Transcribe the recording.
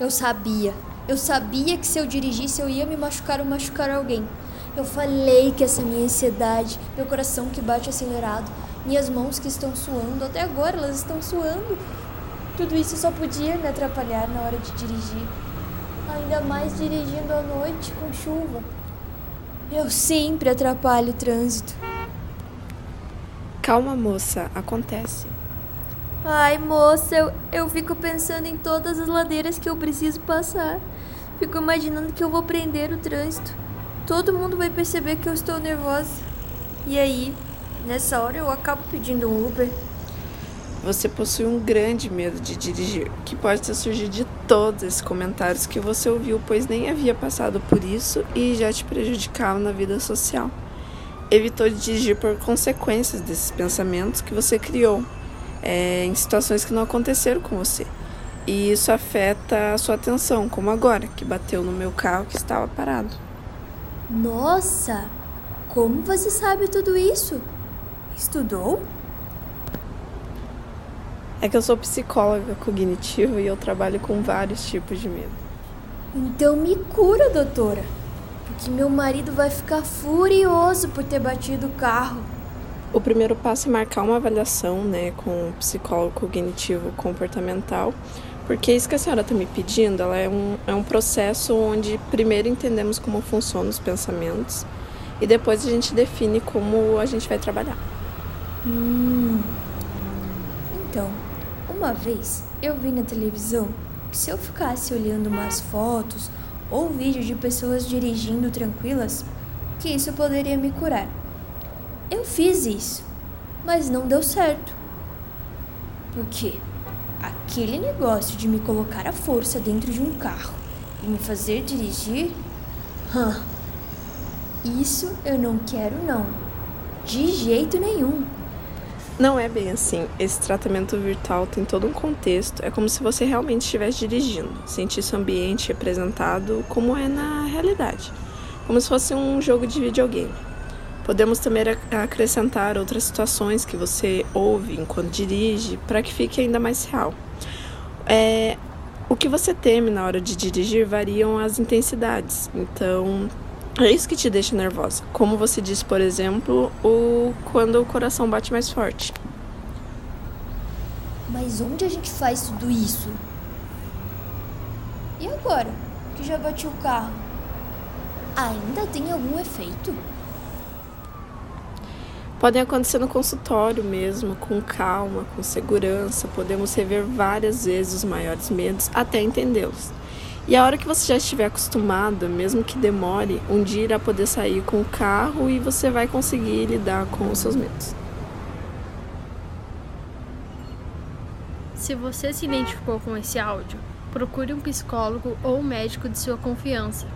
Eu sabia. Eu sabia que se eu dirigisse eu ia me machucar ou machucar alguém. Eu falei que essa minha ansiedade, meu coração que bate acelerado, minhas mãos que estão suando, até agora elas estão suando. Tudo isso só podia me atrapalhar na hora de dirigir. Ainda mais dirigindo à noite com chuva. Eu sempre atrapalho o trânsito. Calma, moça, acontece. Ai, moça, eu, eu fico pensando em todas as ladeiras que eu preciso passar. Fico imaginando que eu vou prender o trânsito. Todo mundo vai perceber que eu estou nervosa. E aí, nessa hora eu acabo pedindo um Uber. Você possui um grande medo de dirigir, que pode ter surgido de todos esses comentários que você ouviu, pois nem havia passado por isso e já te prejudicava na vida social. Evitou dirigir por consequências desses pensamentos que você criou é, em situações que não aconteceram com você. E isso afeta a sua atenção, como agora, que bateu no meu carro que estava parado. Nossa! Como você sabe tudo isso? Estudou? É que eu sou psicóloga cognitiva e eu trabalho com vários tipos de medo. Então me cura, doutora. Porque meu marido vai ficar furioso por ter batido o carro. O primeiro passo é marcar uma avaliação né, com um psicólogo cognitivo comportamental, porque isso que a senhora está me pedindo ela é, um, é um processo onde primeiro entendemos como funcionam os pensamentos e depois a gente define como a gente vai trabalhar. Hum. Então, uma vez eu vi na televisão que se eu ficasse olhando umas fotos ou vídeos de pessoas dirigindo tranquilas, que isso poderia me curar. Eu fiz isso, mas não deu certo. Porque aquele negócio de me colocar à força dentro de um carro e me fazer dirigir, isso eu não quero não. De jeito nenhum. Não é bem assim. Esse tratamento virtual tem todo um contexto. É como se você realmente estivesse dirigindo, sentisse o ambiente representado como é na realidade, como se fosse um jogo de videogame. Podemos também acrescentar outras situações que você ouve enquanto dirige para que fique ainda mais real. É, o que você teme na hora de dirigir variam as intensidades, então é isso que te deixa nervosa. Como você disse, por exemplo, o quando o coração bate mais forte. Mas onde a gente faz tudo isso? E agora que já bati o carro? Ainda tem algum efeito? Podem acontecer no consultório mesmo, com calma, com segurança. Podemos rever várias vezes os maiores medos até entendê-los. E a hora que você já estiver acostumada, mesmo que demore, um dia irá poder sair com o carro e você vai conseguir lidar com os seus medos. Se você se identificou com esse áudio, procure um psicólogo ou médico de sua confiança